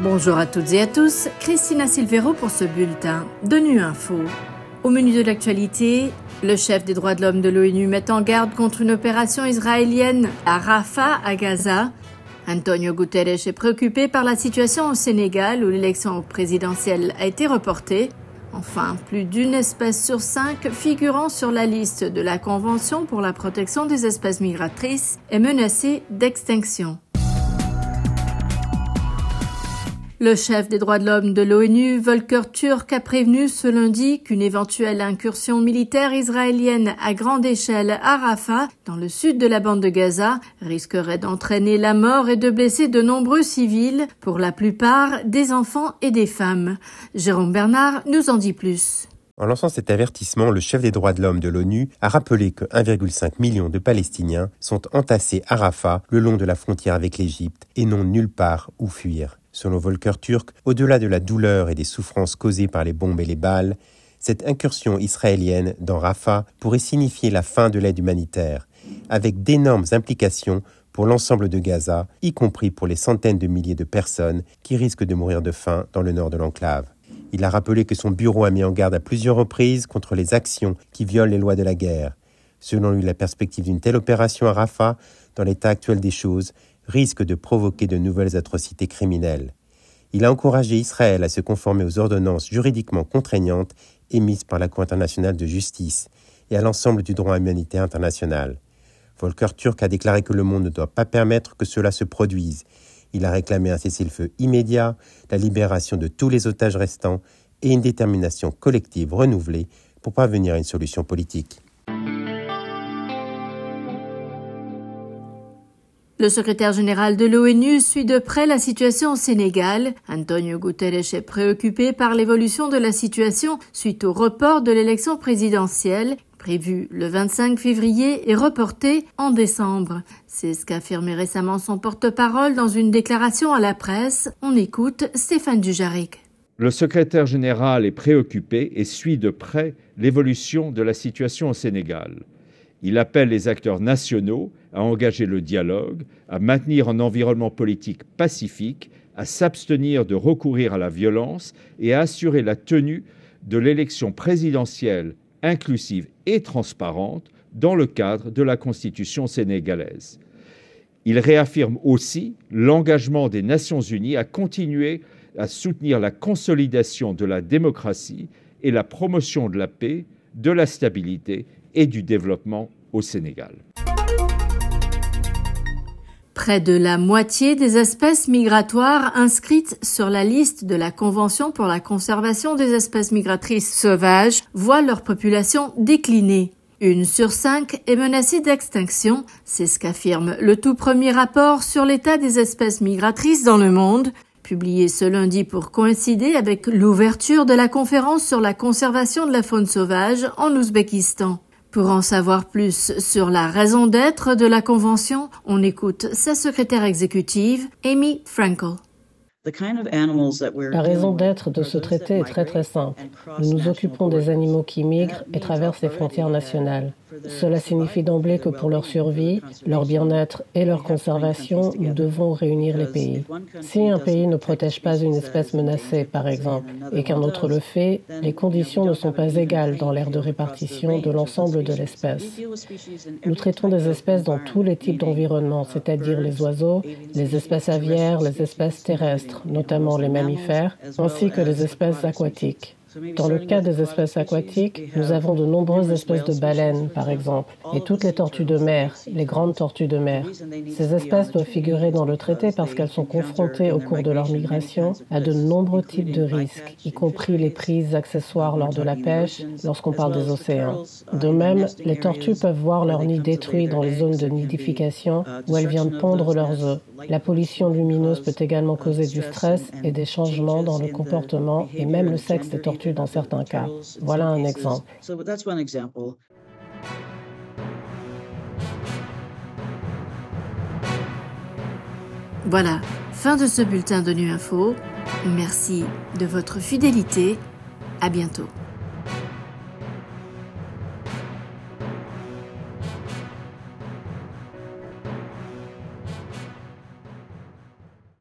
Bonjour à toutes et à tous, Christina Silvero pour ce bulletin de Nu Info. Au menu de l'actualité, le chef des droits de l'homme de l'ONU met en garde contre une opération israélienne à Rafah, à Gaza. Antonio Guterres est préoccupé par la situation au Sénégal où l'élection présidentielle a été reportée. Enfin, plus d'une espèce sur cinq figurant sur la liste de la Convention pour la protection des espèces migratrices est menacée d'extinction. Le chef des droits de l'homme de l'ONU, Volker Turk, a prévenu ce lundi qu'une éventuelle incursion militaire israélienne à grande échelle à Rafah, dans le sud de la bande de Gaza, risquerait d'entraîner la mort et de blesser de nombreux civils, pour la plupart des enfants et des femmes. Jérôme Bernard nous en dit plus. En lançant cet avertissement, le chef des droits de l'homme de l'ONU a rappelé que 1,5 million de Palestiniens sont entassés à Rafah, le long de la frontière avec l'Égypte, et n'ont nulle part où fuir. Selon Volker Turk, au-delà de la douleur et des souffrances causées par les bombes et les balles, cette incursion israélienne dans Rafah pourrait signifier la fin de l'aide humanitaire, avec d'énormes implications pour l'ensemble de Gaza, y compris pour les centaines de milliers de personnes qui risquent de mourir de faim dans le nord de l'enclave. Il a rappelé que son bureau a mis en garde à plusieurs reprises contre les actions qui violent les lois de la guerre. Selon lui, la perspective d'une telle opération à Rafah, dans l'état actuel des choses, risque de provoquer de nouvelles atrocités criminelles. Il a encouragé Israël à se conformer aux ordonnances juridiquement contraignantes émises par la Cour internationale de justice et à l'ensemble du droit humanitaire international. Volker Turk a déclaré que le monde ne doit pas permettre que cela se produise. Il a réclamé un cessez-le-feu immédiat, la libération de tous les otages restants et une détermination collective renouvelée pour parvenir à une solution politique. Le secrétaire général de l'ONU suit de près la situation au Sénégal. Antonio Guterres est préoccupé par l'évolution de la situation suite au report de l'élection présidentielle prévue le 25 février et reportée en décembre. C'est ce qu'a affirmé récemment son porte-parole dans une déclaration à la presse. On écoute Stéphane Dujaric. Le secrétaire général est préoccupé et suit de près l'évolution de la situation au Sénégal. Il appelle les acteurs nationaux à engager le dialogue, à maintenir un environnement politique pacifique, à s'abstenir de recourir à la violence et à assurer la tenue de l'élection présidentielle inclusive et transparente dans le cadre de la Constitution sénégalaise. Il réaffirme aussi l'engagement des Nations Unies à continuer à soutenir la consolidation de la démocratie et la promotion de la paix, de la stabilité et du développement au Sénégal. Près de la moitié des espèces migratoires inscrites sur la liste de la Convention pour la conservation des espèces migratrices sauvages voient leur population décliner. Une sur cinq est menacée d'extinction, c'est ce qu'affirme le tout premier rapport sur l'état des espèces migratrices dans le monde, publié ce lundi pour coïncider avec l'ouverture de la conférence sur la conservation de la faune sauvage en Ouzbékistan. Pour en savoir plus sur la raison d'être de la Convention, on écoute sa secrétaire exécutive, Amy Frankel. La raison d'être de ce traité est très très simple. Nous nous occupons des animaux qui migrent et traversent les frontières nationales. Cela signifie d'emblée que pour leur survie, leur bien-être et leur conservation, nous devons réunir les pays. Si un pays ne protège pas une espèce menacée, par exemple, et qu'un autre le fait, les conditions ne sont pas égales dans l'aire de répartition de l'ensemble de l'espèce. Nous traitons des espèces dans tous les types d'environnements, c'est-à-dire les oiseaux, les espèces aviaires, les espèces terrestres, notamment les mammifères, ainsi que les espèces aquatiques. Dans le cas des espèces aquatiques, nous avons de nombreuses espèces de baleines, par exemple, et toutes les tortues de mer, les grandes tortues de mer. Ces espèces doivent figurer dans le traité parce qu'elles sont confrontées au cours de leur migration à de nombreux types de risques, y compris les prises accessoires lors de la pêche, lorsqu'on parle des océans. De même, les tortues peuvent voir leur nid détruit dans les zones de nidification où elles viennent pondre leurs œufs. La pollution lumineuse peut également causer du stress et des changements dans le comportement et même le sexe des tortues dans certains cas. Voilà un exemple. Voilà, fin de ce bulletin de Nu Info. Merci de votre fidélité. À bientôt.